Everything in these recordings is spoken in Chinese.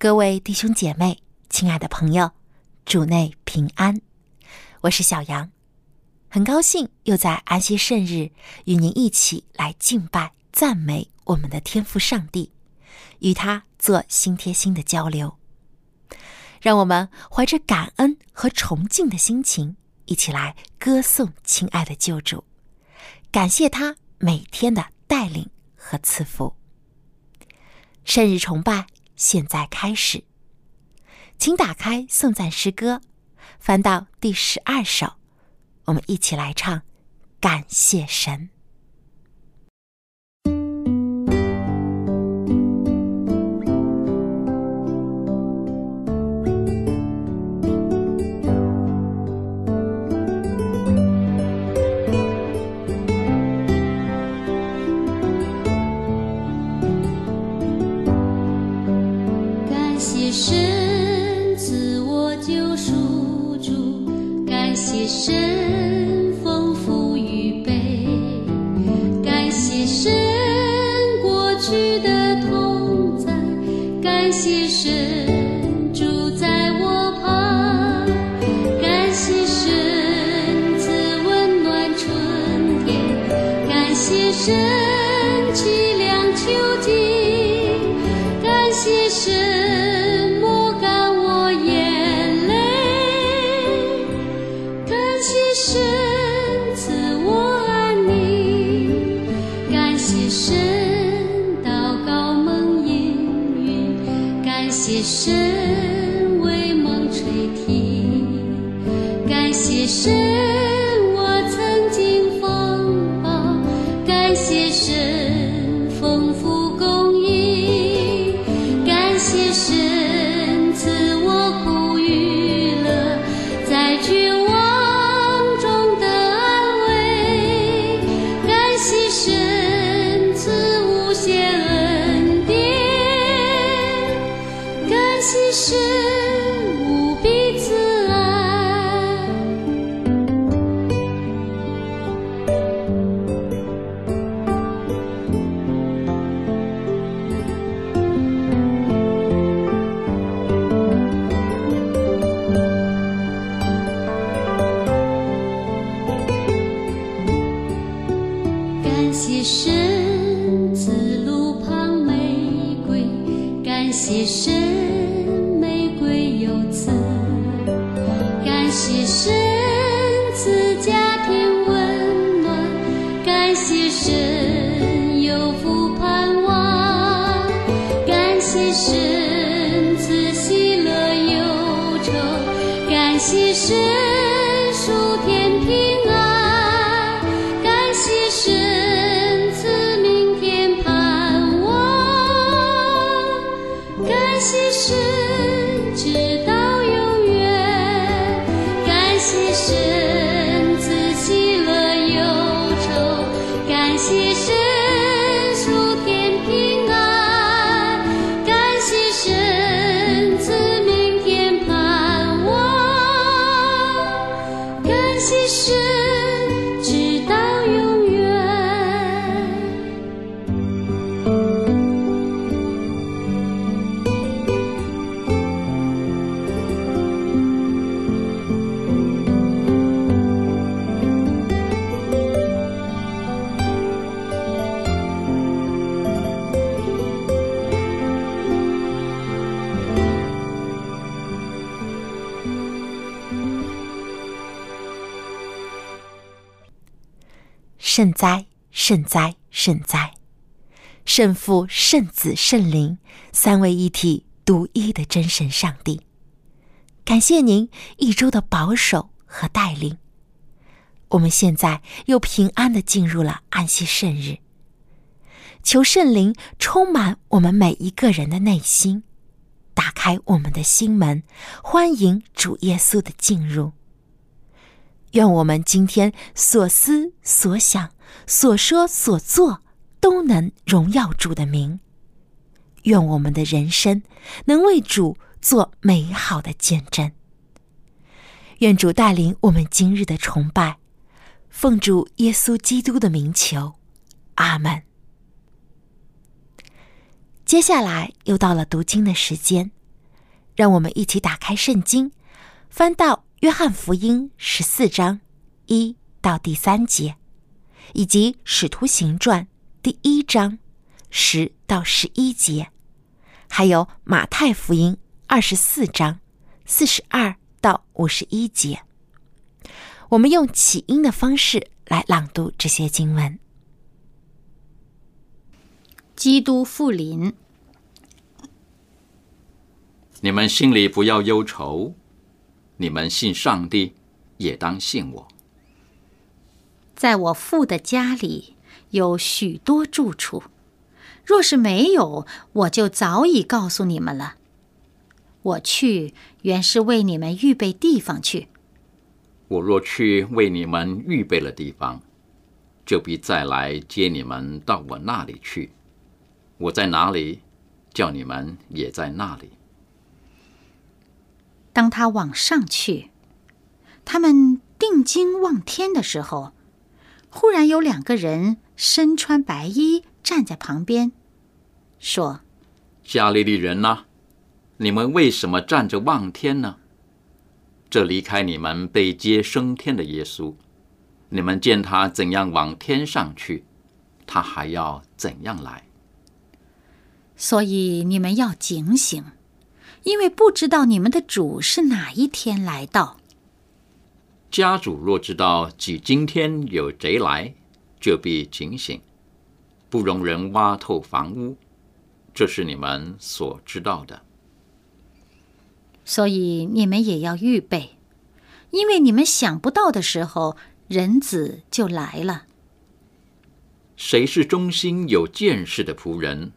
各位弟兄姐妹，亲爱的朋友，主内平安，我是小杨，很高兴又在安息圣日与您一起来敬拜、赞美我们的天父上帝，与他做心贴心的交流。让我们怀着感恩和崇敬的心情，一起来歌颂亲爱的救主，感谢他每天的带领和赐福。圣日崇拜。现在开始，请打开颂赞诗歌，翻到第十二首，我们一起来唱《感谢神》。惜身感谢神，数天平安。圣哉，圣哉，圣哉！圣父、圣子、圣灵三位一体、独一的真神上帝，感谢您一周的保守和带领。我们现在又平安的进入了安息圣日。求圣灵充满我们每一个人的内心，打开我们的心门，欢迎主耶稣的进入。愿我们今天所思所想、所说所做，都能荣耀主的名。愿我们的人生能为主做美好的见证。愿主带领我们今日的崇拜，奉主耶稣基督的名求，阿门。接下来又到了读经的时间，让我们一起打开圣经，翻到约翰福音十四章一到第三节，以及使徒行传第一章十到十一节，还有马太福音二十四章四十二。到五十一节，我们用起音的方式来朗读这些经文。基督复临，你们心里不要忧愁，你们信上帝，也当信我。在我父的家里有许多住处，若是没有，我就早已告诉你们了。我去，原是为你们预备地方去。我若去为你们预备了地方，就必再来接你们到我那里去。我在哪里，叫你们也在那里。当他往上去，他们定睛望天的时候，忽然有两个人身穿白衣站在旁边，说：“加利利人呐！”你们为什么站着望天呢？这离开你们被接升天的耶稣，你们见他怎样往天上去，他还要怎样来？所以你们要警醒，因为不知道你们的主是哪一天来到。家主若知道己今天有贼来，就必警醒，不容人挖透房屋。这是你们所知道的。所以你们也要预备，因为你们想不到的时候，人子就来了。谁是忠心有见识的仆人，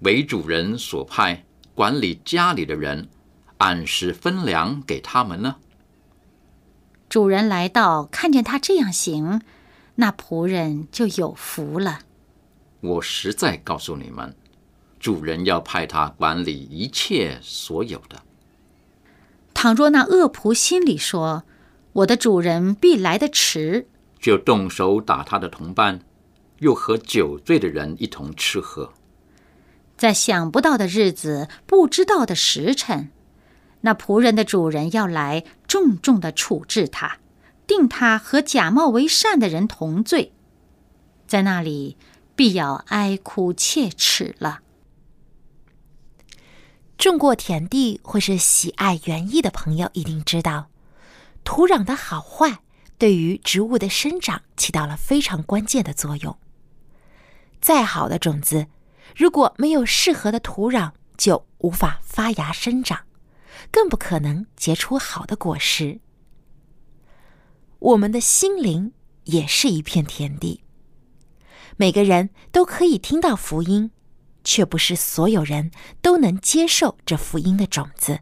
为主人所派管理家里的人，按时分粮给他们呢？主人来到，看见他这样行，那仆人就有福了。我实在告诉你们，主人要派他管理一切所有的。倘若那恶仆心里说：“我的主人必来得迟”，就动手打他的同伴，又和酒醉的人一同吃喝。在想不到的日子、不知道的时辰，那仆人的主人要来重重的处置他，定他和假冒为善的人同罪，在那里必要哀哭切齿了。种过田地或是喜爱园艺的朋友一定知道，土壤的好坏对于植物的生长起到了非常关键的作用。再好的种子，如果没有适合的土壤，就无法发芽生长，更不可能结出好的果实。我们的心灵也是一片田地，每个人都可以听到福音。却不是所有人都能接受这福音的种子，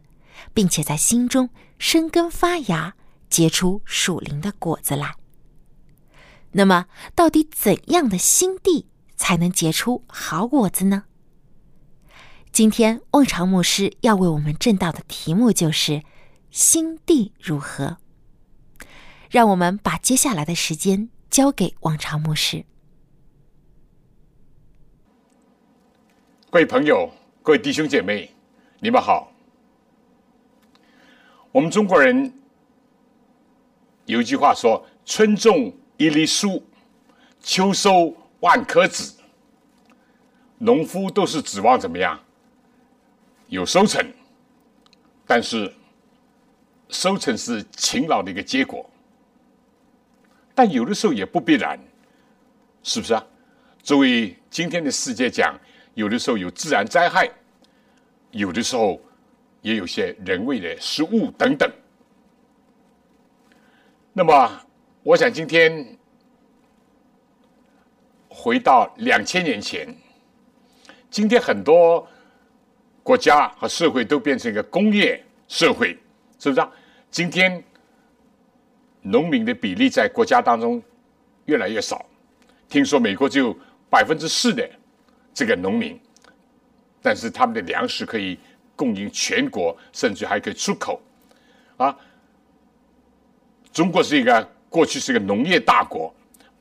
并且在心中生根发芽，结出属灵的果子来。那么，到底怎样的心地才能结出好果子呢？今天，望潮牧师要为我们正道的题目就是“心地如何”。让我们把接下来的时间交给望潮牧师。各位朋友，各位弟兄姐妹，你们好。我们中国人有一句话说：“春种一粒粟，秋收万颗子。”农夫都是指望怎么样？有收成，但是收成是勤劳的一个结果。但有的时候也不必然，是不是啊？作为今天的世界讲。有的时候有自然灾害，有的时候也有些人为的失误等等。那么，我想今天回到两千年前，今天很多国家和社会都变成一个工业社会，是不是啊？今天农民的比例在国家当中越来越少，听说美国只有百分之四的这个农民，但是他们的粮食可以供应全国，甚至还可以出口，啊。中国是一个过去是一个农业大国，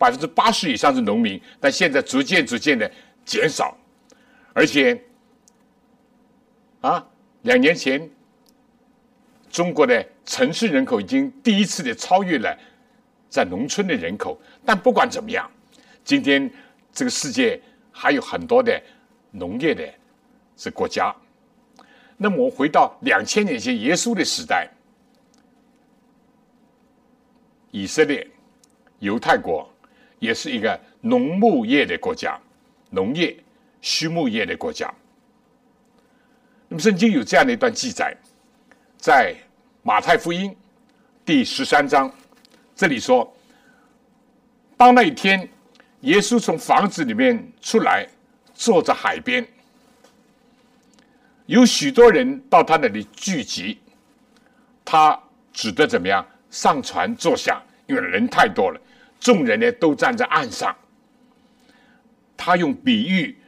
百分之八十以上是农民，但现在逐渐逐渐的减少，而且啊，两年前中国的城市人口已经第一次的超越了在农村的人口。但不管怎么样，今天这个世界还有很多的农业的这国家。那么我回到两千年前耶稣的时代。以色列、犹太国也是一个农牧业的国家，农业、畜牧业的国家。那么，圣经有这样的一段记载，在马太福音第十三章，这里说：当那一天，耶稣从房子里面出来，坐在海边，有许多人到他那里聚集，他只得怎么样？上船坐下，因为人太多了，众人呢都站在岸上。他用比喻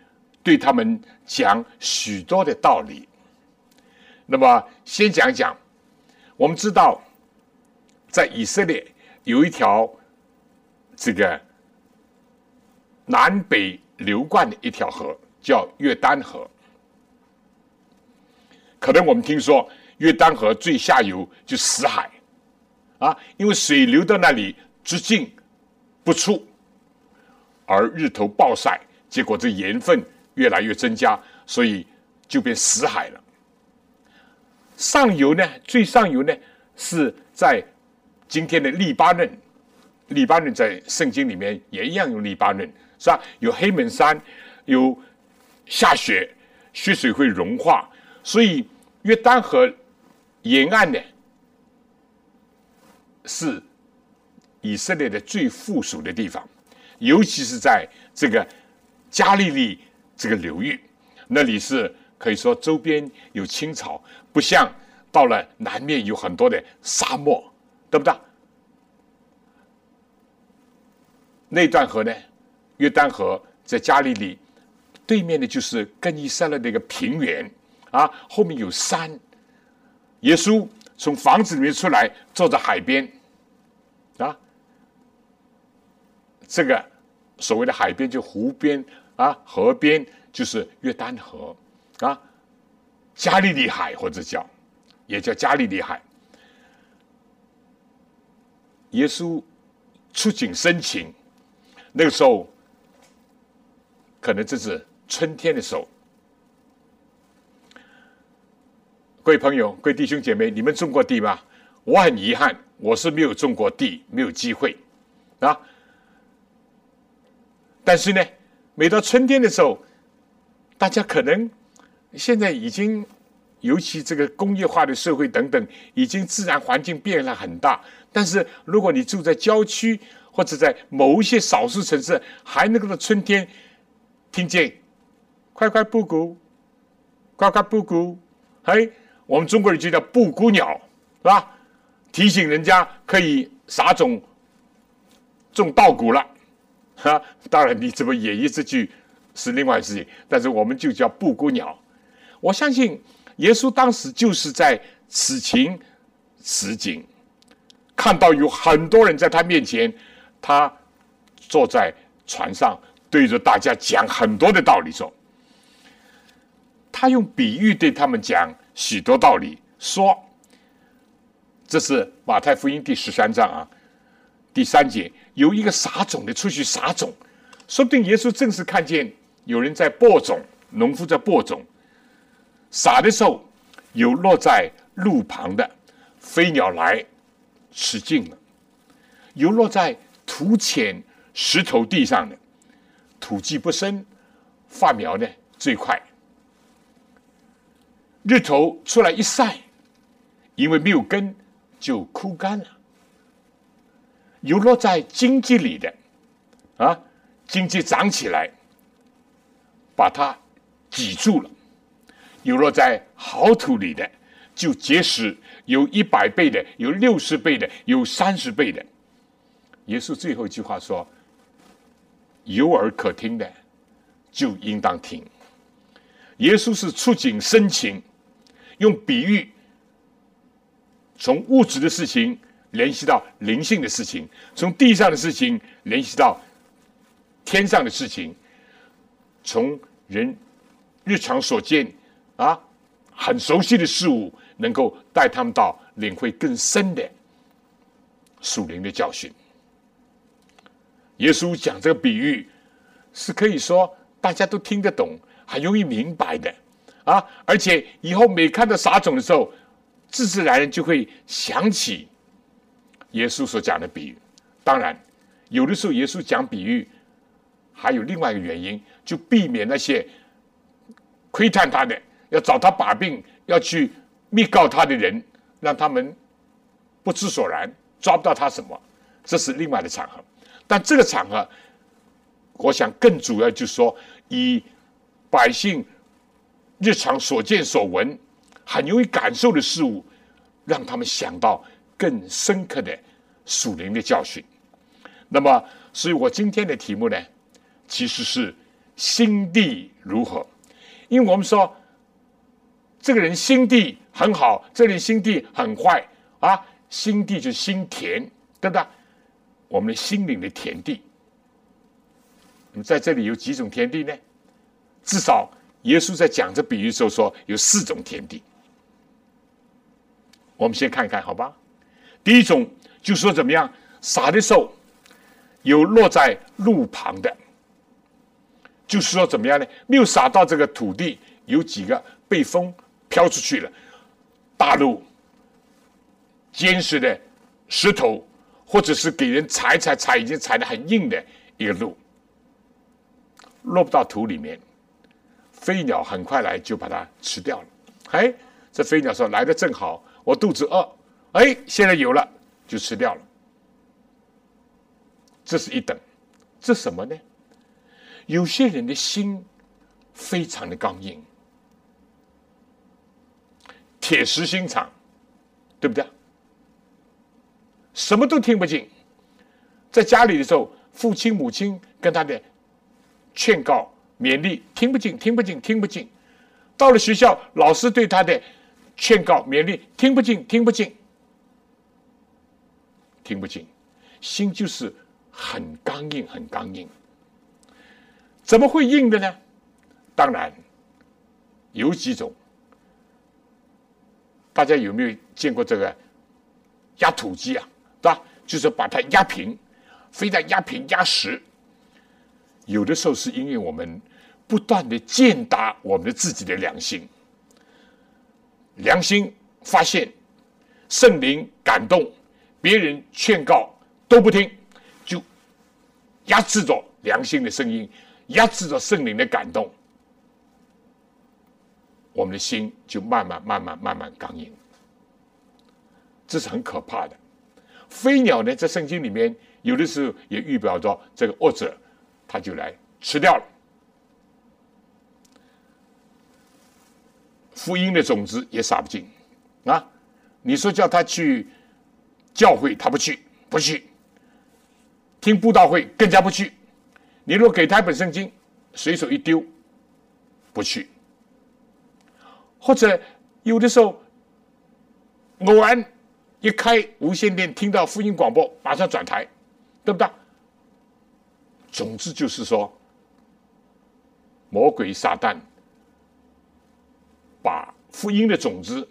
对他们讲许多的道理。那么，先讲讲，我们知道，在以色列有一条这个南北流贯的一条河，叫约旦河。可能我们听说，约旦河最下游就死海。啊，因为水流到那里直径不出，而日头暴晒，结果这盐分越来越增加，所以就变死海了。上游呢，最上游呢是在今天的黎巴嫩，黎巴嫩在圣经里面也一样有黎巴嫩，是吧？有黑门山，有下雪，雪水会融化，所以约旦河沿岸呢。是以色列的最富庶的地方，尤其是在这个加利利这个流域，那里是可以说周边有青草，不像到了南面有很多的沙漠，对不对？那段河呢，约旦河在加利利对面的就是更衣室的那个平原啊，后面有山，耶稣。从房子里面出来，坐在海边，啊，这个所谓的海边就湖边啊，河边就是约旦河啊，加利利海或者叫也叫加利利海。耶稣触景生情，那个时候可能这是春天的时候。各位朋友，各位弟兄姐妹，你们种过地吗？我很遗憾，我是没有种过地，没有机会啊。但是呢，每到春天的时候，大家可能现在已经，尤其这个工业化的社会等等，已经自然环境变了很大。但是如果你住在郊区或者在某一些少数城市，还能够在春天听见“快快布谷，快快布谷”，嘿。我们中国人就叫布谷鸟，是吧？提醒人家可以撒种种稻谷了，哈。当然，你怎么演绎这句是另外事情，但是我们就叫布谷鸟。我相信耶稣当时就是在此情此景，看到有很多人在他面前，他坐在船上，对着大家讲很多的道理，说他用比喻对他们讲。许多道理说，这是马太福音第十三章啊，第三节有一个撒种的出去撒种，说不定耶稣正是看见有人在播种，农夫在播种，撒的时候有落在路旁的，飞鸟来吃尽了；有落在土浅石头地上的，土气不深，发苗呢最快。日头出来一晒，因为没有根，就枯干了。有落在荆棘里的，啊，经济长起来，把它挤住了；有落在好土里的，就结实，有一百倍的，有六十倍的，有三十倍的。耶稣最后一句话说：“有耳可听的，就应当听。”耶稣是触景生情，用比喻从物质的事情联系到灵性的事情，从地上的事情联系到天上的事情，从人日常所见啊很熟悉的事物，能够带他们到领会更深的属灵的教训。耶稣讲这个比喻，是可以说大家都听得懂。很容易明白的啊！而且以后每看到撒种的时候，自自然然就会想起耶稣所讲的比喻。当然，有的时候耶稣讲比喻，还有另外一个原因，就避免那些窥探他的、要找他把柄、要去密告他的人，让他们不知所然，抓不到他什么。这是另外的场合。但这个场合，我想更主要就是说以。百姓日常所见所闻，很容易感受的事物，让他们想到更深刻的属灵的教训。那么，所以我今天的题目呢，其实是心地如何？因为我们说，这个人心地很好，这人心地很坏啊。心地就是心田，对不对？我们的心灵的田地。那么在这里有几种田地呢？至少，耶稣在讲这比喻时候说有四种田地。我们先看一看，好吧？第一种就是说怎么样撒的时候有落在路旁的，就是说怎么样呢？没有撒到这个土地，有几个被风飘出去了，大路、坚实的石头，或者是给人踩踩踩，已经踩得很硬的一个路，落不到土里面。飞鸟很快来就把它吃掉了。哎，这飞鸟说来的正好，我肚子饿。哎，现在有了就吃掉了。这是一等，这什么呢？有些人的心非常的刚硬，铁石心肠，对不对？什么都听不进。在家里的时候，父亲母亲跟他的劝告。勉励听不进，听不进，听不进。到了学校，老师对他的劝告、勉励听不进，听不进，听不进，心就是很刚硬，很刚硬。怎么会硬的呢？当然有几种。大家有没有见过这个压土机啊？对吧？就是把它压平，非但压平压实。有的时候是因为我们不断的践踏我们的自己的良心，良心发现圣灵感动，别人劝告都不听，就压制着良心的声音，压制着圣灵的感动，我们的心就慢慢慢慢慢慢刚硬，这是很可怕的。飞鸟呢，在圣经里面有的时候也预表着这个恶者。他就来吃掉了，福音的种子也撒不进啊！你说叫他去教会，他不去，不去；听布道会更加不去。你若给他一本圣经，随手一丢，不去。或者有的时候偶然一开无线电，听到福音广播，马上转台，对不对？总之就是说，魔鬼撒旦把福音的种子、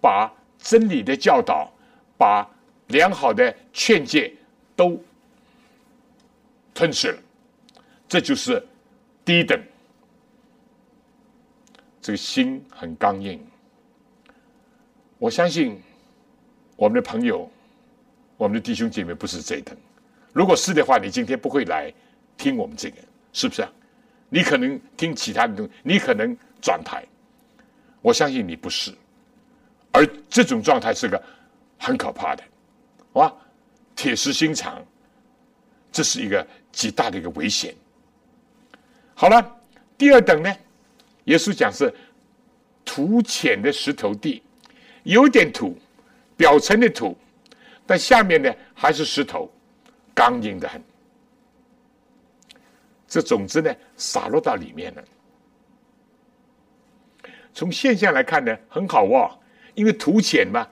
把真理的教导、把良好的劝诫都吞噬了，这就是低等。这个心很刚硬。我相信我们的朋友、我们的弟兄姐妹不是这等。如果是的话，你今天不会来。听我们这个是不是啊？你可能听其他的东西，你可能转台。我相信你不是，而这种状态是个很可怕的，哇！铁石心肠，这是一个极大的一个危险。好了，第二等呢，耶稣讲是土浅的石头地，有点土，表层的土，但下面呢还是石头，刚硬的很。这种子呢洒落到里面了。从现象来看呢，很好哦，因为土浅嘛，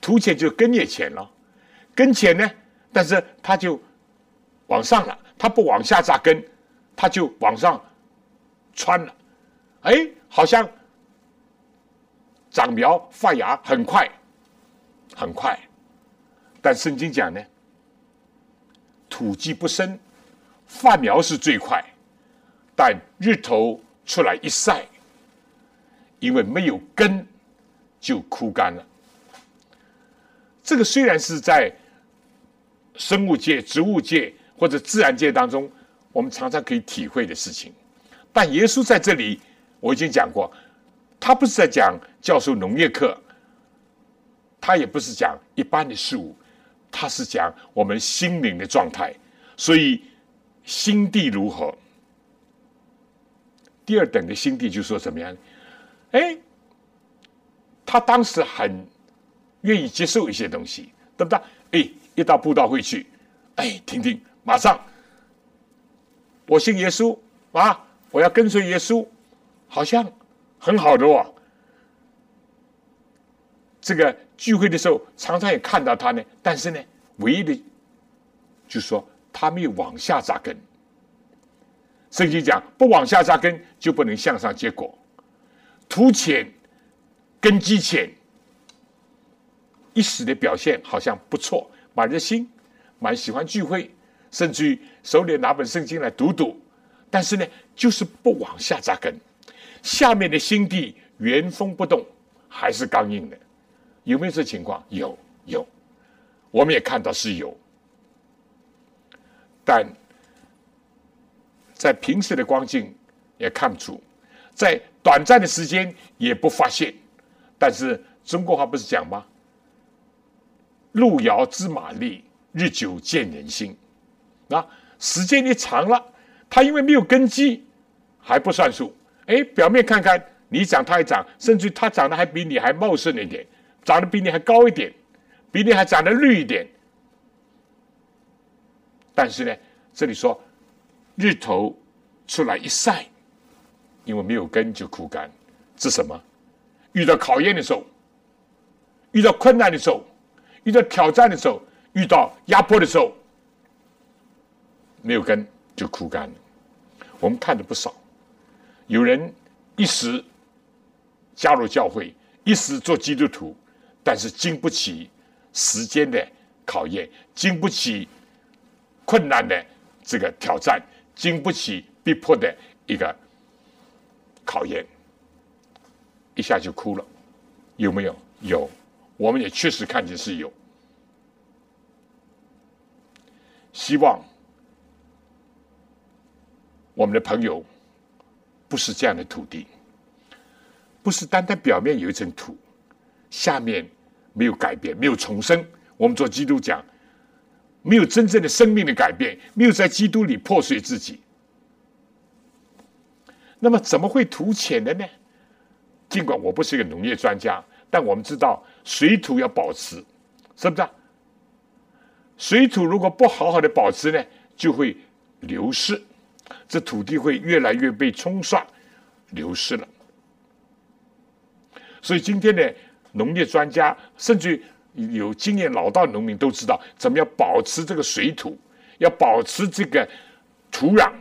土浅就根也浅了，根浅呢，但是它就往上了，它不往下扎根，它就往上穿了，哎，好像长苗发芽很快，很快，但圣经讲呢，土基不深。发苗是最快，但日头出来一晒，因为没有根，就枯干了。这个虽然是在生物界、植物界或者自然界当中，我们常常可以体会的事情，但耶稣在这里，我已经讲过，他不是在讲教授农业课，他也不是讲一般的事物，他是讲我们心灵的状态，所以。心地如何？第二等的心地就说怎么样？哎，他当时很愿意接受一些东西，对不对？哎，一到布道会去，哎，听听，马上，我信耶稣啊，我要跟随耶稣，好像很好的哦。这个聚会的时候，常常也看到他呢，但是呢，唯一的就说。他没有往下扎根。圣经讲，不往下扎根就不能向上结果。土浅，根基浅，一时的表现好像不错，蛮热心，蛮喜欢聚会，甚至于手里拿本圣经来读读。但是呢，就是不往下扎根，下面的心地原封不动，还是刚硬的。有没有这情况？有，有，我们也看到是有。但在平时的光景也看不出，在短暂的时间也不发现。但是中国话不是讲吗？“路遥知马力，日久见人心。”啊，时间一长了，他因为没有根基，还不算数。哎，表面看看你长他也长，甚至他长得还比你还茂盛一点，长得比你还高一点，比你还长得绿一点。但是呢，这里说日头出来一晒，因为没有根就枯干，是什么？遇到考验的时候，遇到困难的时候，遇到挑战的时候，遇到压迫的时候，没有根就枯干了。我们看的不少，有人一时加入教会，一时做基督徒，但是经不起时间的考验，经不起。困难的这个挑战，经不起逼迫的一个考验，一下就哭了，有没有？有，我们也确实看见是有。希望我们的朋友不是这样的土地，不是单单表面有一层土，下面没有改变，没有重生。我们做基督讲。没有真正的生命的改变，没有在基督里破碎自己，那么怎么会土浅的呢？尽管我不是一个农业专家，但我们知道水土要保持，是不是？水土如果不好好的保持呢，就会流失，这土地会越来越被冲刷，流失了。所以今天的农业专家甚至。有经验老道农民都知道，怎么样保持这个水土，要保持这个土壤，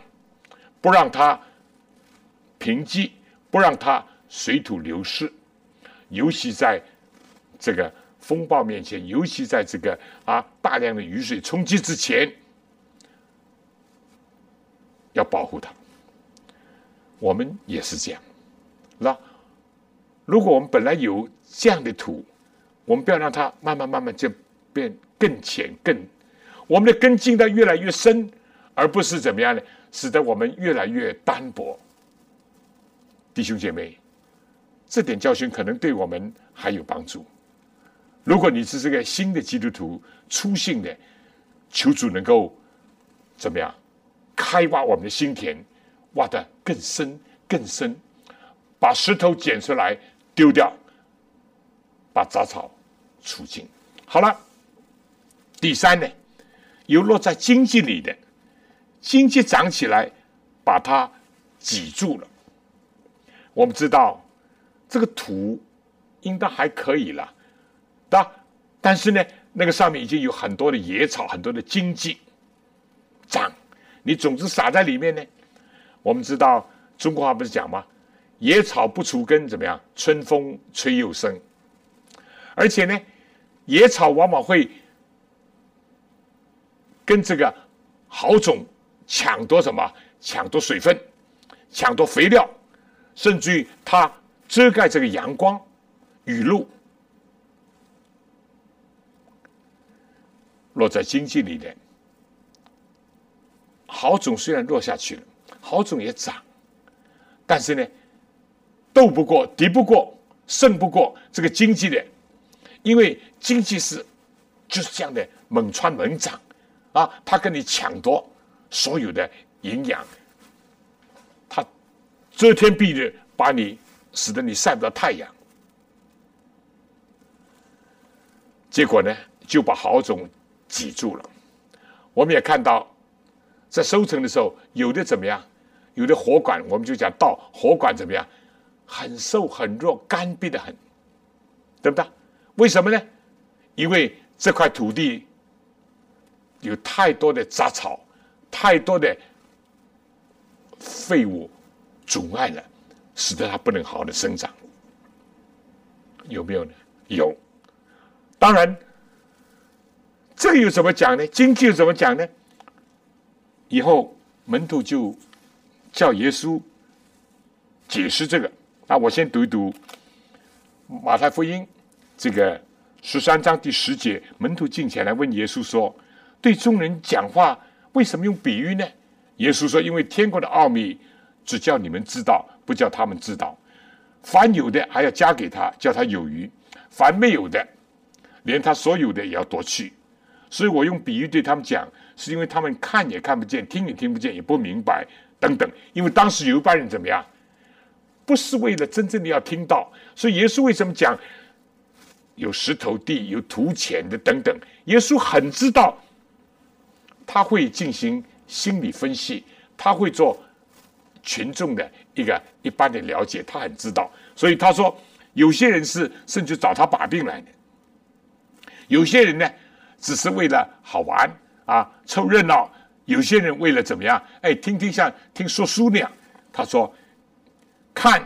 不让它贫瘠，不让它水土流失。尤其在这个风暴面前，尤其在这个啊大量的雨水冲击之前，要保护它。我们也是这样，那如果我们本来有这样的土，我们不要让它慢慢慢慢就变更浅更，我们的根茎的越来越深，而不是怎么样呢？使得我们越来越单薄。弟兄姐妹，这点教训可能对我们还有帮助。如果你是这个新的基督徒、初信的，求主能够怎么样开挖我们的心田，挖得更深更深，把石头捡出来丢掉，把杂草除尽。好了，第三呢，有落在经济里的，经济长起来，把它挤住了。我们知道这个土应该还可以了，对吧但是呢，那个上面已经有很多的野草，很多的荆棘长。你种子撒在里面呢，我们知道中国话不是讲吗？野草不除根，怎么样？春风吹又生。而且呢，野草往往会跟这个好种抢夺什么？抢夺水分，抢夺肥料，甚至于它遮盖这个阳光、雨露。落在经济里面。好种虽然落下去了，好种也长，但是呢，斗不过、敌不过、胜不过这个经济的，因为经济是就是这样的猛穿猛长啊，它跟你抢夺所有的营养，它遮天蔽日，把你使得你晒不到太阳，结果呢，就把好种挤住了。我们也看到，在收成的时候，有的怎么样？有的火管，我们就讲到火管怎么样？很瘦很弱，干瘪的很，对不对？为什么呢？因为这块土地有太多的杂草，太多的废物阻碍了，使得它不能好好的生长。有没有呢？有。当然。这个又怎么讲呢？经济又怎么讲呢？以后门徒就叫耶稣解释这个。那我先读一读马太福音这个十三章第十节，门徒进前来问耶稣说：“对众人讲话，为什么用比喻呢？”耶稣说：“因为天国的奥秘只叫你们知道，不叫他们知道。凡有的还要加给他，叫他有余；凡没有的，连他所有的也要夺去。”所以我用比喻对他们讲，是因为他们看也看不见，听也听不见，也不明白等等。因为当时有一班人怎么样，不是为了真正的要听到。所以耶稣为什么讲有石头地、有土浅的等等？耶稣很知道，他会进行心理分析，他会做群众的一个一般的了解，他很知道。所以他说，有些人是甚至找他把柄来的，有些人呢。只是为了好玩啊，凑热闹。有些人为了怎么样？哎，听听像听说书那样。他说：“看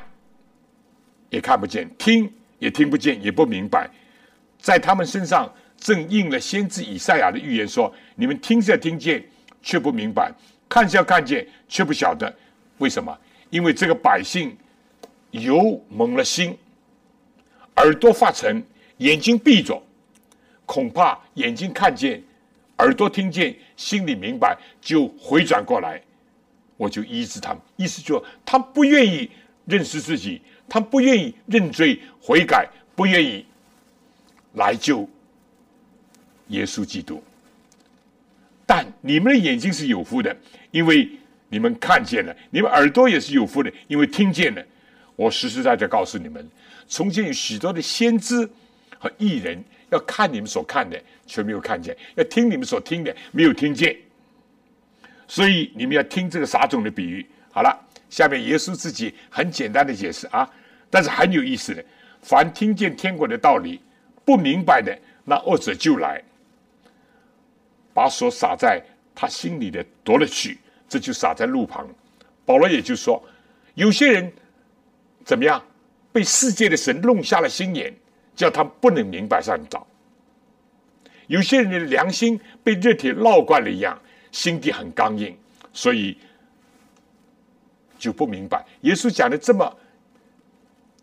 也看不见，听也听不见，也不明白。”在他们身上正应了先知以赛亚的预言，说：“你们听是要听见，却不明白；看是要看见，却不晓得。为什么？因为这个百姓油蒙了心，耳朵发沉，眼睛闭着。”恐怕眼睛看见，耳朵听见，心里明白，就回转过来，我就医治他们。意思就是他不愿意认识自己，他不愿意认罪悔改，不愿意来救耶稣基督。但你们的眼睛是有福的，因为你们看见了；你们耳朵也是有福的，因为听见了。我实实在在告诉你们，从前有许多的先知和艺人。要看你们所看的，却没有看见；要听你们所听的，没有听见。所以你们要听这个撒种的比喻。好了，下面耶稣自己很简单的解释啊，但是很有意思的。凡听见天国的道理不明白的，那恶者就来，把所撒在他心里的夺了去，这就撒在路旁。保罗也就说，有些人怎么样，被世界的神弄瞎了心眼。叫他不能明白上道。有些人的良心被热铁烙惯了一样，心地很刚硬，所以就不明白耶稣讲的这么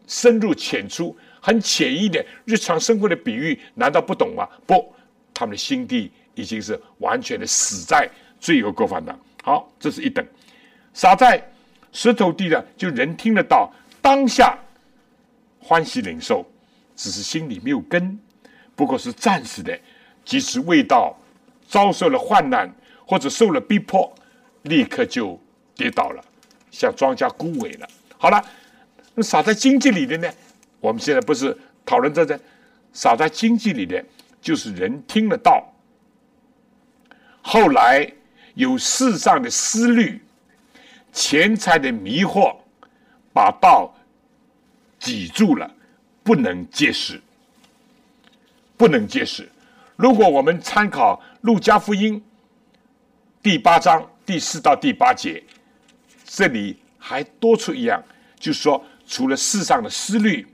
深入浅出、很浅易的日常生活的比喻，难道不懂吗？不，他们的心地已经是完全的死在罪恶过犯当。好，这是一等。撒在石头地的，就人听得到，当下欢喜领受。只是心里没有根，不过是暂时的。即使未到遭受了患难，或者受了逼迫，立刻就跌倒了，像庄稼枯萎了。好了，那撒在经济里的呢？我们现在不是讨论这个，撒在经济里的，就是人听了道，后来有世上的思虑、钱财的迷惑，把道挤住了，不能结实，不能结实。如果我们参考路加福音第八章第四到第八节，这里。还多出一样，就是说，除了世上的思虑、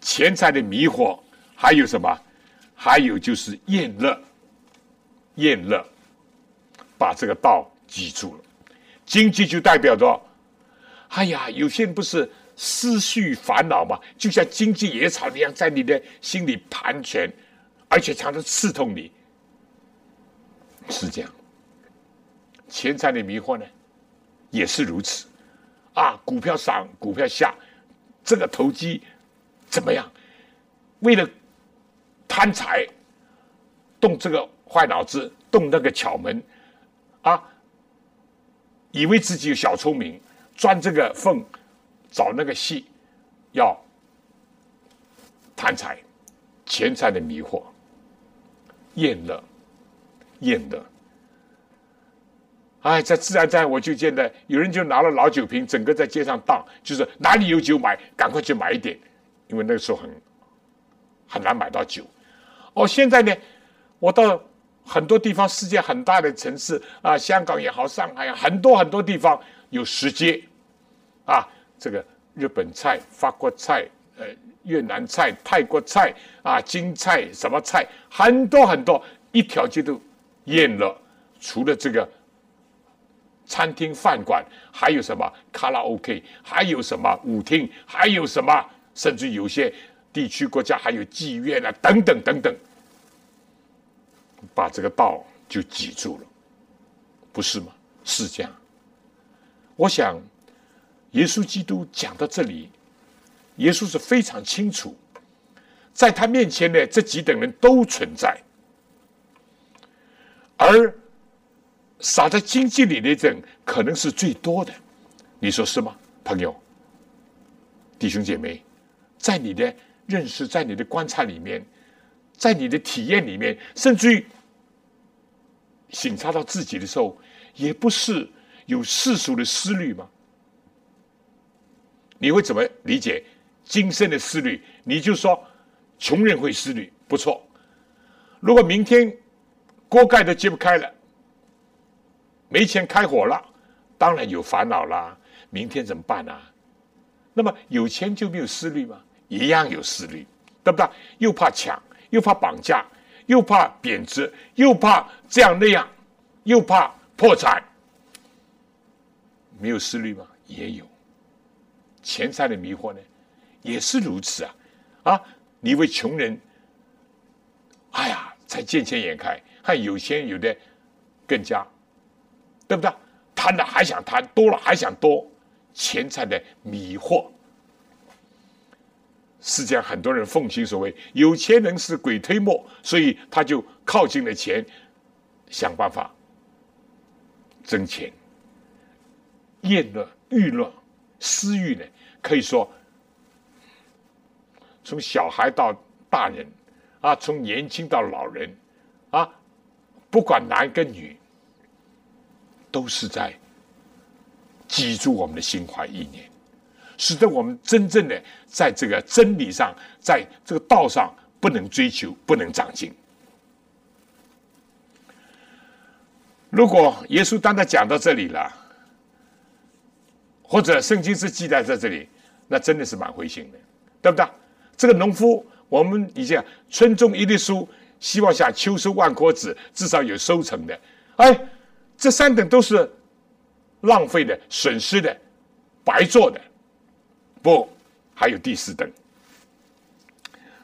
钱财的迷惑，还有什么？还有就是厌乐，厌乐，把这个道记住了。经济就代表着，哎呀，有些人不是思绪烦恼嘛，就像荆棘野草一样，在你的心里盘旋，而且常常刺痛你，是这样。钱财的迷惑呢，也是如此。啊，股票上，股票下，这个投机怎么样？为了贪财，动这个坏脑子，动那个巧门，啊，以为自己有小聪明，钻这个缝，找那个戏，要贪财，钱财的迷惑，厌乐，厌乐。哎，在自然灾我就见得有人就拿了老酒瓶，整个在街上荡，就是哪里有酒买，赶快去买一点，因为那个时候很很难买到酒。哦，现在呢，我到很多地方，世界很大的城市啊，香港也好，上海很多很多地方有食街，啊，这个日本菜、法国菜、呃越南菜、泰国菜啊，京菜什么菜很多很多，一条街都淹了，除了这个。餐厅、饭馆，还有什么卡拉 OK，还有什么舞厅，还有什么，甚至有些地区国家还有妓院啊，等等等等，把这个道就挤住了，不是吗？是这样。我想，耶稣基督讲到这里，耶稣是非常清楚，在他面前的，这几等人都存在，而。撒在经济里的人可能是最多的，你说是吗，朋友、弟兄姐妹？在你的认识、在你的观察里面，在你的体验里面，甚至于醒察到自己的时候，也不是有世俗的思虑吗？你会怎么理解今生的思虑？你就说穷人会思虑，不错。如果明天锅盖都揭不开了。没钱开火了，当然有烦恼啦。明天怎么办呢？那么有钱就没有思虑吗？一样有思虑，对不对？又怕抢，又怕绑架，又怕贬值，又怕这样那样，又怕破产。没有思虑吗？也有。钱财的迷惑呢，也是如此啊！啊，你为穷人，哎呀，才见钱眼开，还有钱有的更加。对不对？贪了还想贪，多了还想多，钱财的迷惑。世界上很多人奉行所谓“有钱人是鬼推磨”，所以他就靠近了钱，想办法挣钱。厌乐、欲乐、私欲呢？可以说，从小孩到大人，啊，从年轻到老人，啊，不管男跟女。都是在记住我们的心怀意念，使得我们真正的在这个真理上，在这个道上不能追求，不能长进。如果耶稣当他讲到这里了，或者圣经是记载在这里，那真的是蛮灰心的，对不对？这个农夫，我们以前春种一粒粟，希望下秋收万颗子，至少有收成的，哎。这三等都是浪费的、损失的、白做的，不，还有第四等，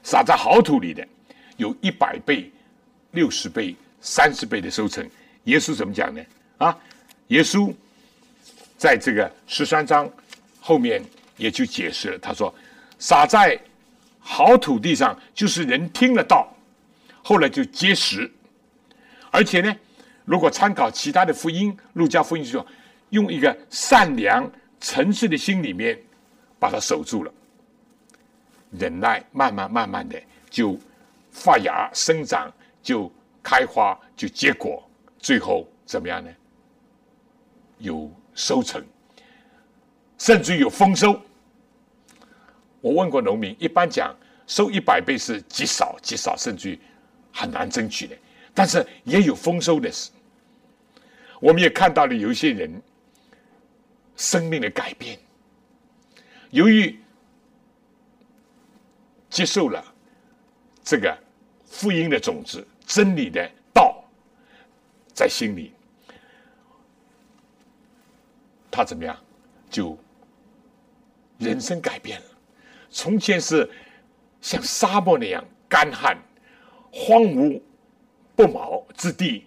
撒在好土里的，有一百倍、六十倍、三十倍的收成。耶稣怎么讲呢？啊，耶稣在这个十三章后面也就解释了，他说：撒在好土地上，就是人听了道，后来就结实，而且呢。如果参考其他的福音，路加福音就说，用一个善良、诚实的心里面把它守住了，忍耐，慢慢慢慢的就发芽、生长，就开花，就结果，最后怎么样呢？有收成，甚至有丰收。我问过农民，一般讲收一百倍是极少极少，甚至于很难争取的。但是也有丰收的事。我们也看到了有些人生命的改变，由于接受了这个福音的种子、真理的道，在心里，他怎么样？就人生改变了。从前是像沙漠那样干旱、荒芜、不毛之地，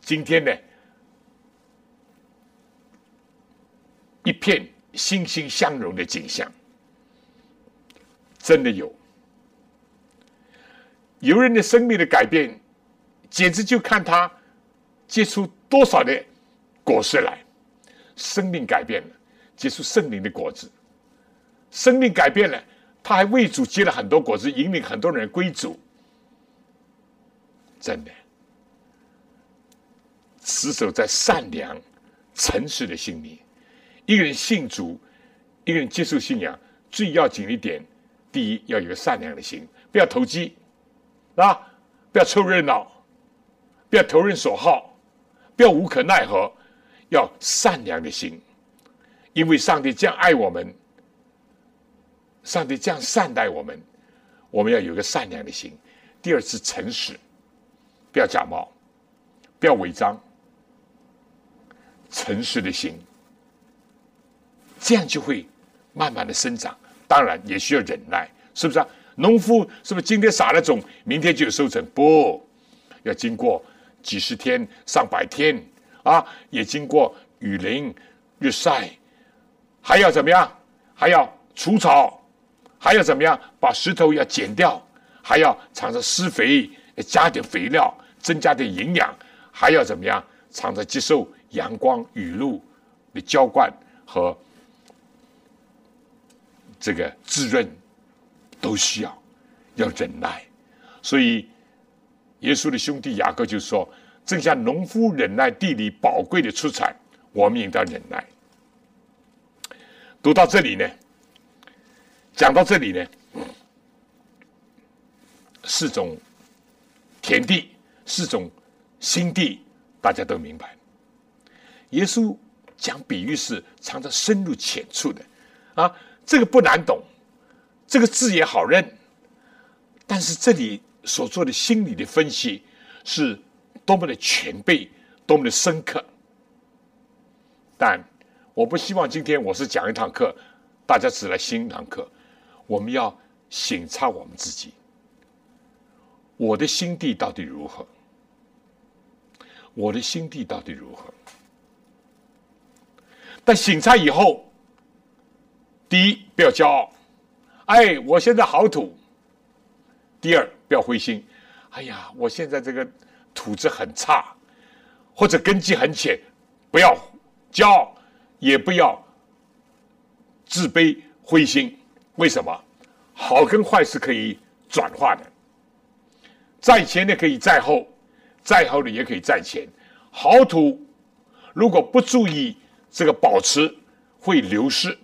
今天呢，一片欣欣向荣的景象，真的有。有人的生命的改变，简直就看他结出多少的果实来。生命改变了，结出圣灵的果子。生命改变了，他还为主结了很多果子，引领很多人归主。真的，持守在善良、诚实的心里。一个人信主，一个人接受信仰，最要紧一点，第一要有善良的心，不要投机，啊，不要凑热闹，不要投人所好，不要无可奈何，要善良的心，因为上帝这样爱我们。上帝这样善待我们，我们要有个善良的心。第二是诚实，不要假冒，不要伪装，诚实的心，这样就会慢慢的生长。当然也需要忍耐，是不是啊？农夫是不是今天撒了种，明天就有收成？不要经过几十天、上百天啊，也经过雨淋、日晒，还要怎么样？还要除草。还要怎么样？把石头要剪掉，还要常常施肥，加点肥料，增加点营养，还要怎么样？常常接受阳光、雨露的浇灌和这个滋润，都需要要忍耐。所以，耶稣的兄弟雅各就说：“正像农夫忍耐地里宝贵的出产，我们也要忍耐。”读到这里呢。讲到这里呢，四种田地，四种心地，大家都明白。耶稣讲比喻是藏着深入浅处的，啊，这个不难懂，这个字也好认，但是这里所做的心理的分析是多么的全备，多么的深刻。但我不希望今天我是讲一堂课，大家只来听一堂课。我们要省察我们自己，我的心地到底如何？我的心地到底如何？但省察以后，第一不要骄傲，哎，我现在好土；第二不要灰心，哎呀，我现在这个土质很差，或者根基很浅，不要骄傲，也不要自卑灰心。为什么好跟坏是可以转化的？在前的可以在后，在后的也可以在前。好土如果不注意这个保持，会流失。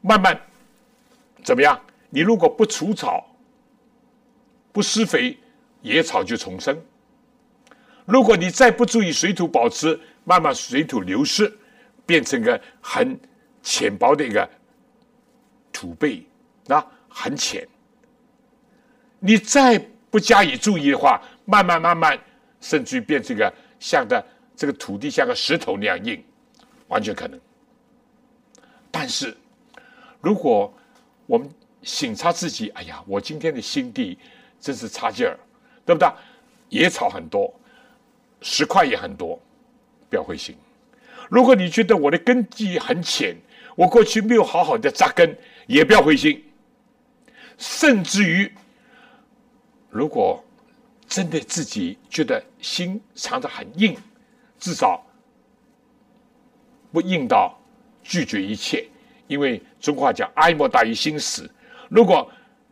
慢慢怎么样？你如果不除草、不施肥，野草就重生。如果你再不注意水土保持，慢慢水土流失，变成个很浅薄的一个。储备啊很浅，你再不加以注意的话，慢慢慢慢，甚至于变成个像的这个土地像个石头那样硬，完全可能。但是，如果我们省察自己，哎呀，我今天的心地真是差劲儿，对不对？野草很多，石块也很多，不要灰心。如果你觉得我的根基很浅，我过去没有好好的扎根。也不要灰心，甚至于，如果真的自己觉得心藏得很硬，至少不硬到拒绝一切。因为中话讲“哀莫大于心死”，如果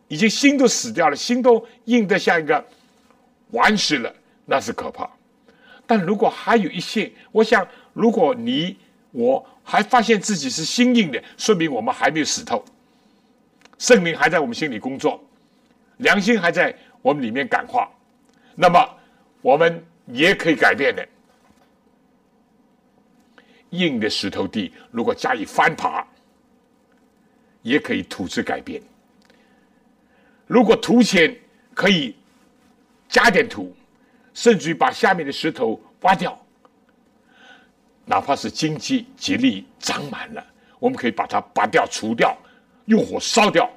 已经心都死掉了，心都硬得像一个顽石了，那是可怕。但如果还有一些，我想，如果你我还发现自己是心硬的，说明我们还没有死透，圣灵还在我们心里工作，良心还在我们里面感化，那么我们也可以改变的。硬的石头地，如果加以翻爬。也可以土质改变。如果土浅，可以加点土，甚至于把下面的石头挖掉，哪怕是经济极力长满了，我们可以把它拔掉、除掉，用火烧掉，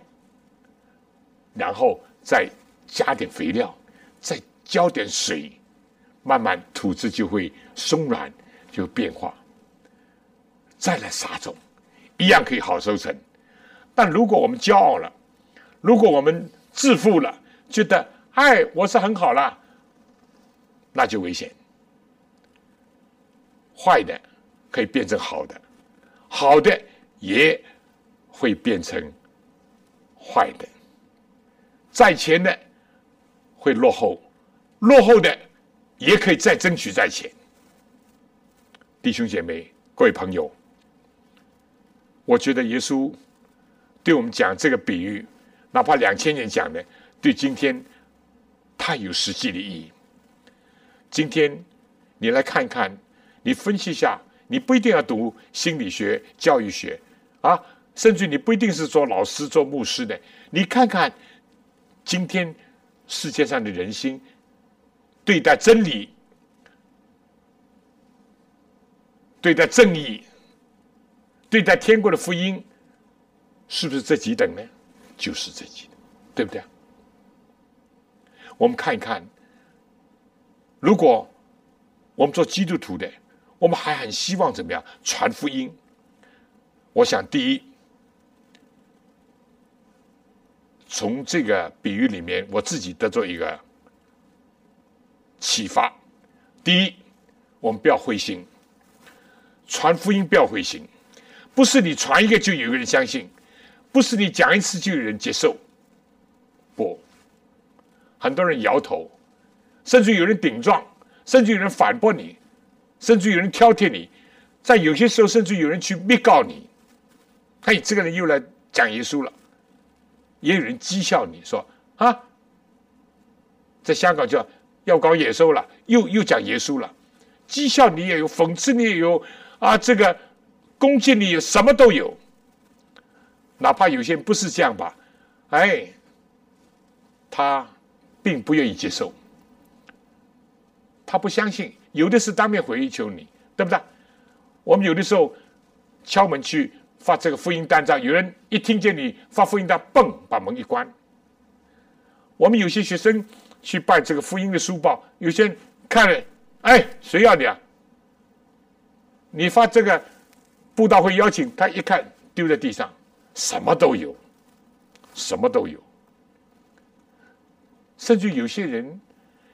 然后再加点肥料，再浇点水，慢慢土质就会松软，就变化。再来撒种，一样可以好收成。但如果我们骄傲了，如果我们自负了，觉得哎我是很好了，那就危险。坏的可以变成好的，好的也会变成坏的。在前的会落后，落后的也可以再争取在前。弟兄姐妹，各位朋友，我觉得耶稣。对我们讲这个比喻，哪怕两千年讲的，对今天太有实际的意义。今天你来看看，你分析一下，你不一定要读心理学、教育学啊，甚至你不一定是做老师、做牧师的。你看看今天世界上的人心，对待真理、对待正义、对待天国的福音。是不是这几等呢？就是这几等，对不对？我们看一看，如果我们做基督徒的，我们还很希望怎么样传福音？我想，第一，从这个比喻里面，我自己得做一个启发。第一，我们不要灰心，传福音不要灰心，不是你传一个就有一个人相信。不是你讲一次就有人接受，不，很多人摇头，甚至有人顶撞，甚至有人反驳你，甚至有人挑剔你，在有些时候，甚至有人去密告你，嘿，这个人又来讲耶稣了，也有人讥笑你说啊，在香港叫要搞野兽了，又又讲耶稣了，讥笑你也有，讽刺你也有，啊，这个攻击你也，什么都有。哪怕有些人不是这样吧，哎，他并不愿意接受，他不相信，有的是当面回求你，对不对？我们有的时候敲门去发这个福音单张，有人一听见你发福音单，嘣，把门一关。我们有些学生去办这个福音的书报，有些人看了，哎，谁要你啊？你发这个布道会邀请，他一看丢在地上。什么都有，什么都有，甚至有些人，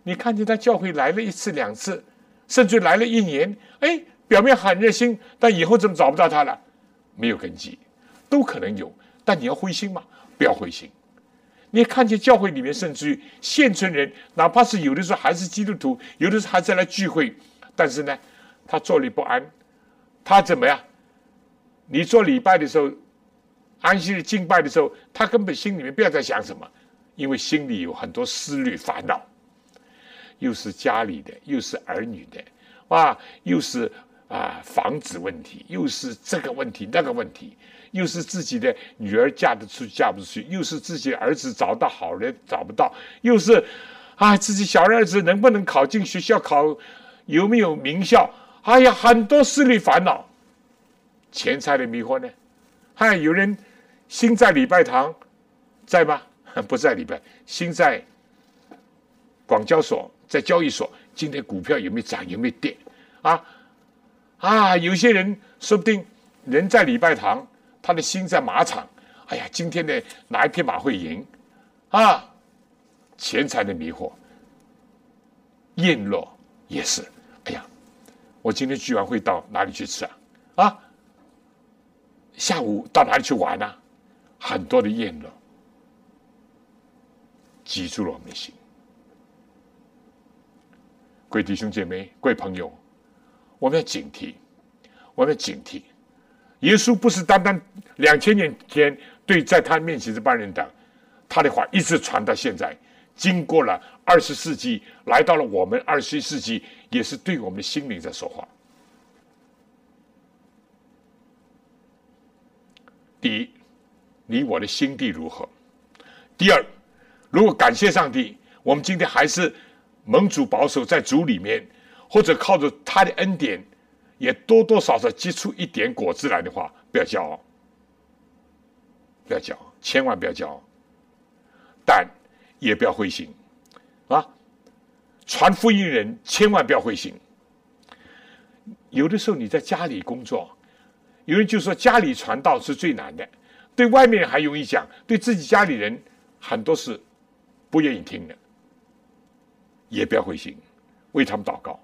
你看见他教会来了一次两次，甚至来了一年，哎，表面很热心，但以后怎么找不到他了？没有根基，都可能有。但你要灰心吗？不要灰心。你看见教会里面，甚至于现存人，哪怕是有的时候还是基督徒，有的时候还在来聚会，但是呢，他坐立不安，他怎么样？你做礼拜的时候。安息日敬拜的时候，他根本心里面不要再想什么，因为心里有很多思虑烦恼，又是家里的，又是儿女的，哇，又是啊房子问题，又是这个问题那个问题，又是自己的女儿嫁得出嫁不出去，又是自己儿子找到好人找不到，又是啊自己小儿子能不能考进学校，考有没有名校，哎呀，很多思虑烦恼，钱财的迷惑呢，还有人。心在礼拜堂，在吗？不在礼拜。心在广交所，在交易所。今天股票有没有涨？有没有跌？啊啊！有些人说不定人在礼拜堂，他的心在马场。哎呀，今天的哪一匹马会赢？啊！钱财的迷惑，宴乐也是。哎呀，我今天聚完会到哪里去吃啊？啊，下午到哪里去玩呢？很多的宴乐挤住了我们的心。各位弟兄姐妹，各位朋友，我们要警惕，我们要警惕。耶稣不是单单两千年前对在他面前这帮人的，他的话一直传到现在，经过了二十世纪，来到了我们二十一世纪，也是对我们的心灵在说话。第一，你我的心地如何？第二，如果感谢上帝，我们今天还是盟主保守在主里面，或者靠着他的恩典。也多多少少结出一点果子来的话，不要骄傲，不要骄傲，千万不要骄傲，但也不要灰心啊！传福音人千万不要灰心。有的时候你在家里工作，有人就说家里传道是最难的，对外面人还容易讲，对自己家里人很多是不愿意听的，也不要灰心，为他们祷告，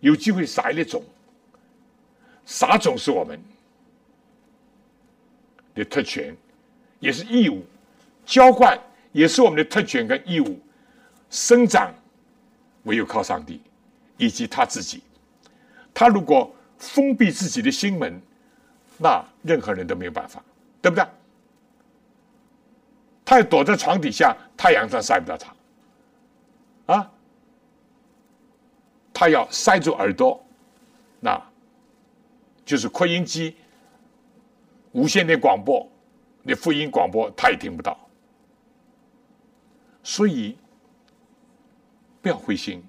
有机会撒一粒种。撒种是我们的特权，也是义务；浇灌也是我们的特权跟义务。生长唯有靠上帝以及他自己。他如果封闭自己的心门，那任何人都没有办法，对不对？他要躲在床底下，太阳上晒不到他。啊，他要塞住耳朵，那。就是扩音机、无线电广播、那复音广播，他也听不到。所以不要灰心。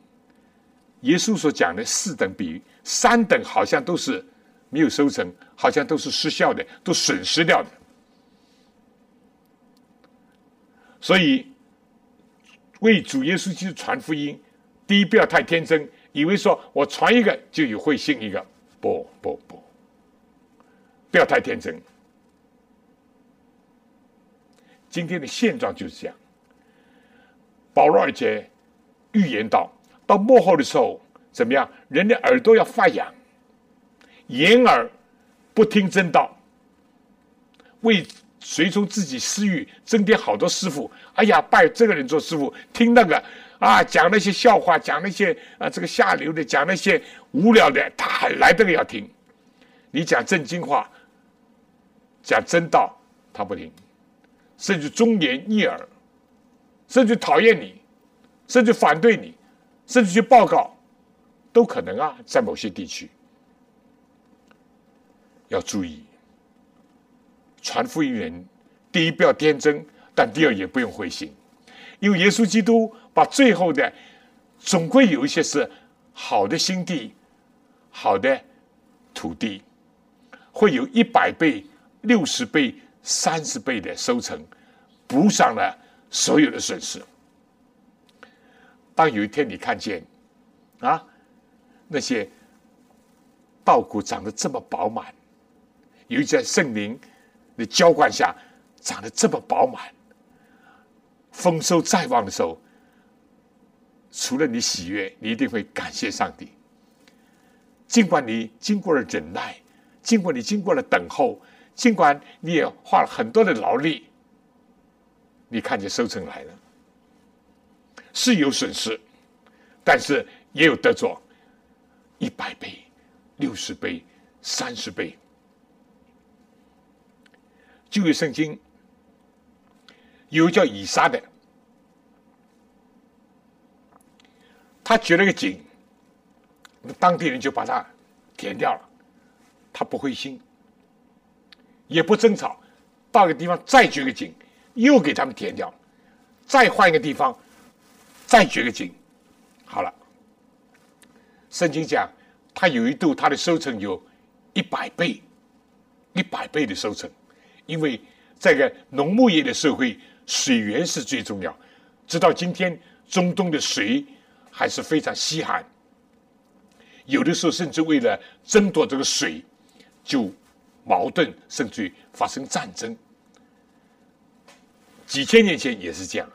耶稣所讲的四等比喻，三等好像都是没有收成，好像都是失效的，都损失掉的。所以为主耶稣基督传福音，第一不要太天真，以为说我传一个就有会信一个，不不不。不要太天真。今天的现状就是这样。保罗而且预言到，到幕后的时候怎么样？人的耳朵要发痒，眼耳不听真道，为随从自己私欲，增添好多师傅。哎呀，拜这个人做师傅，听那个啊，讲那些笑话，讲那些啊这个下流的，讲那些无聊的，他还来这个要听。你讲正经话。讲真道，他不听，甚至忠言逆耳，甚至讨厌你，甚至反对你，甚至去报告，都可能啊。在某些地区，要注意，传福音人，第一不要天真，但第二也不用灰心，因为耶稣基督把最后的，总归有一些是好的心地，好的土地，会有一百倍。六十倍、三十倍的收成，补上了所有的损失。当有一天你看见啊，那些稻谷长得这么饱满，尤其在圣灵的浇灌下长得这么饱满，丰收再旺的时候，除了你喜悦，你一定会感谢上帝。尽管你经过了忍耐，尽管你经过了等候。尽管你也花了很多的劳力，你看见收成来了，是有损失，但是也有得着，一百倍、六十倍、三十倍。旧约圣经有叫以撒的，他掘了个井，当地人就把它填掉了，他不灰心。也不争吵，到个地方再掘个井，又给他们填掉，再换一个地方，再掘个井，好了。圣经讲，他有一度他的收成有一百倍，一百倍的收成，因为这个农牧业的社会，水源是最重要。直到今天，中东的水还是非常稀罕，有的时候甚至为了争夺这个水，就。矛盾，甚至于发生战争。几千年前也是这样，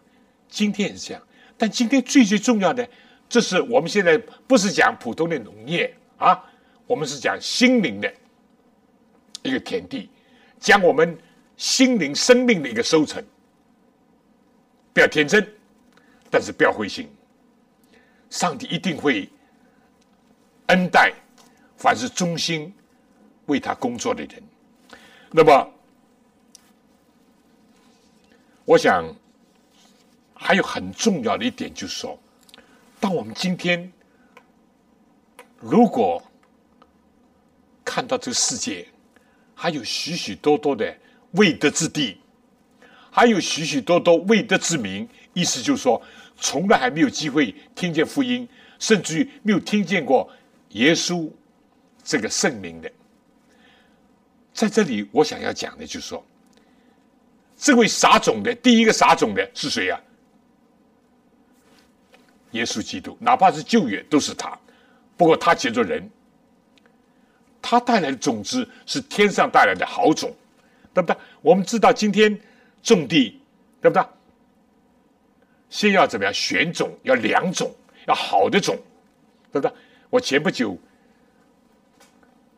今天也是这样。但今天最最重要的，这是我们现在不是讲普通的农业啊，我们是讲心灵的一个田地，将我们心灵生命的一个收成。不要天真，但是不要灰心，上帝一定会恩待凡是忠心为他工作的人。那么，我想还有很重要的一点，就是说，当我们今天如果看到这个世界还有许许多多的未得之地，还有许许多多未得之名，意思就是说，从来还没有机会听见福音，甚至于没有听见过耶稣这个圣名的。在这里，我想要讲的就是说，这位撒种的第一个撒种的是谁呀？耶稣基督，哪怕是旧约都是他。不过他结着人，它带来的种子是天上带来的好种，对不对？我们知道今天种地，对不对？先要怎么样选种？要良种，要好的种，对不对？我前不久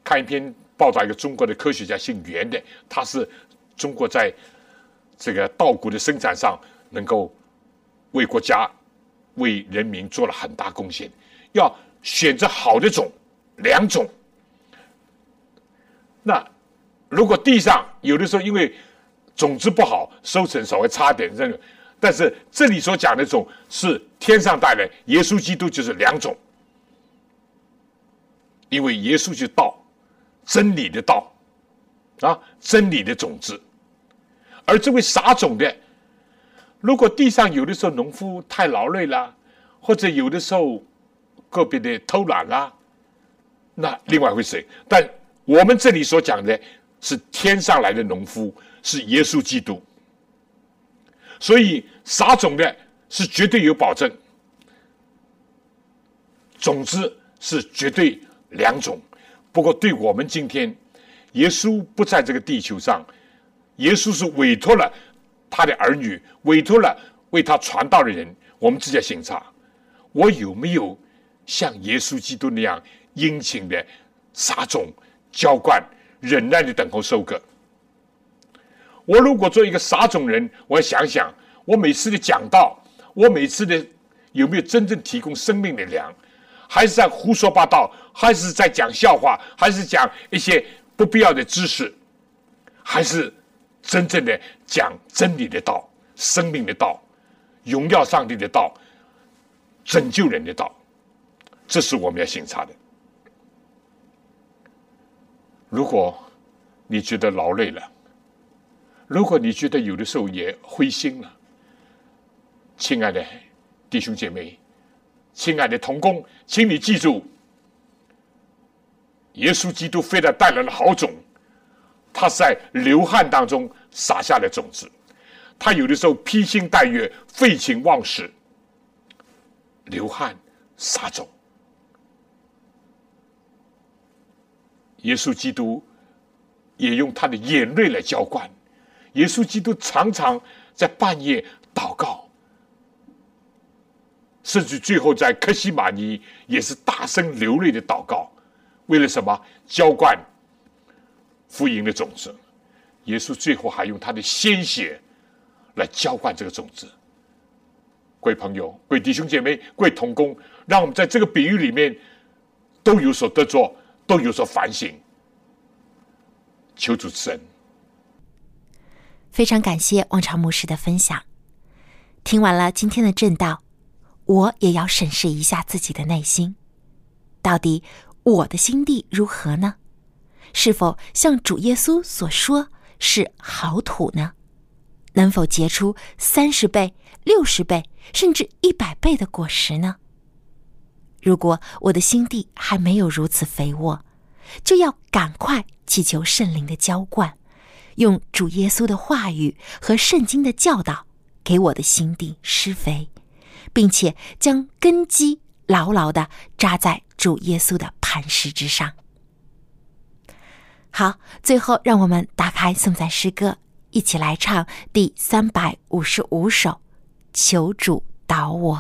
看一篇。报道一个中国的科学家，姓袁的，他是中国在这个稻谷的生产上能够为国家、为人民做了很大贡献。要选择好的种、良种。那如果地上有的时候因为种子不好，收成稍微差点，这个，但是这里所讲的种是天上带来，耶稣基督就是良种，因为耶稣就道。真理的道，啊，真理的种子。而这位撒种的，如果地上有的时候农夫太劳累了，或者有的时候个别的偷懒啦，那另外一回事。但我们这里所讲的是天上来的农夫，是耶稣基督。所以撒种的是绝对有保证，种子是绝对两种。不过，对我们今天，耶稣不在这个地球上，耶稣是委托了他的儿女，委托了为他传道的人。我们直接审查，我有没有像耶稣基督那样殷勤的撒种、浇灌、忍耐的等候收割？我如果做一个撒种人，我要想想，我每次的讲道，我每次的有没有真正提供生命的粮？还是在胡说八道，还是在讲笑话，还是讲一些不必要的知识，还是真正的讲真理的道、生命的道、荣耀上帝的道、拯救人的道，这是我们要审查的。如果你觉得劳累了，如果你觉得有的时候也灰心了，亲爱的弟兄姐妹。亲爱的童工，请你记住，耶稣基督非但带来了好种，他在流汗当中撒下了种子，他有的时候披星戴月、废寝忘食，流汗撒种。耶稣基督也用他的眼泪来浇灌，耶稣基督常常在半夜祷告。甚至最后在克西玛尼也是大声流泪的祷告，为了什么？浇灌福音的种子。耶稣最后还用他的鲜血来浇灌这个种子。各位朋友、各位弟兄姐妹、各位同工，让我们在这个比喻里面都有所得着，都有所反省。求主持人，非常感谢王朝牧师的分享。听完了今天的正道。我也要审视一下自己的内心，到底我的心地如何呢？是否像主耶稣所说是好土呢？能否结出三十倍、六十倍，甚至一百倍的果实呢？如果我的心地还没有如此肥沃，就要赶快祈求圣灵的浇灌，用主耶稣的话语和圣经的教导，给我的心地施肥。并且将根基牢牢的扎在主耶稣的磐石之上。好，最后让我们打开颂赞诗歌，一起来唱第三百五十五首《求主导我》。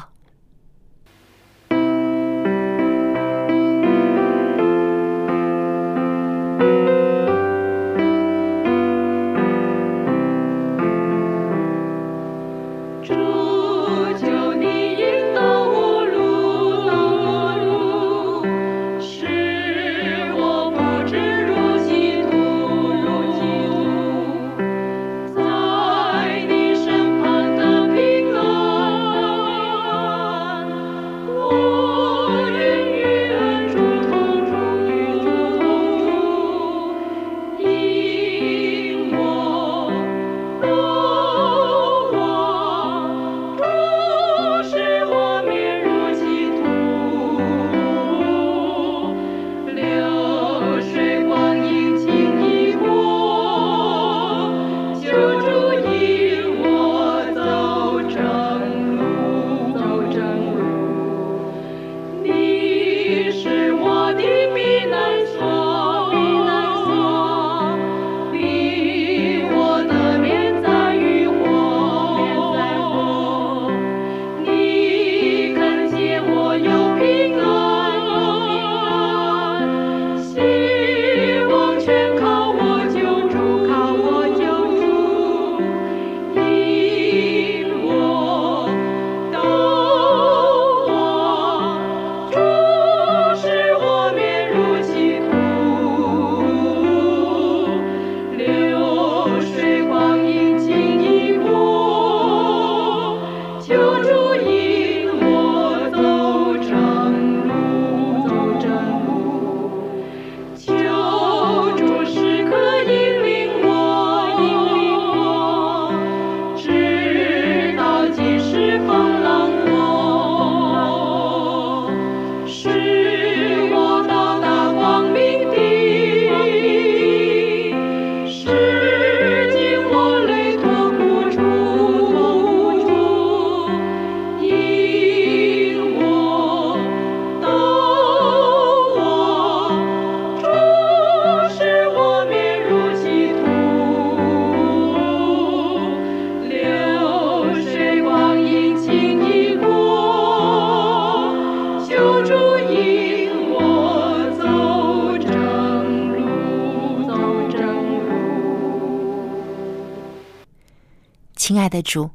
的主，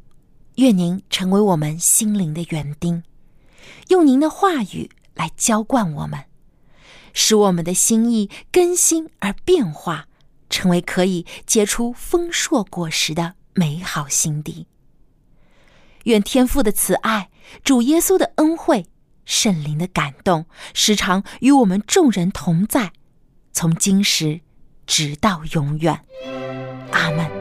愿您成为我们心灵的园丁，用您的话语来浇灌我们，使我们的心意更新而变化，成为可以结出丰硕果实的美好心地。愿天父的慈爱、主耶稣的恩惠、圣灵的感动，时常与我们众人同在，从今时直到永远。阿门。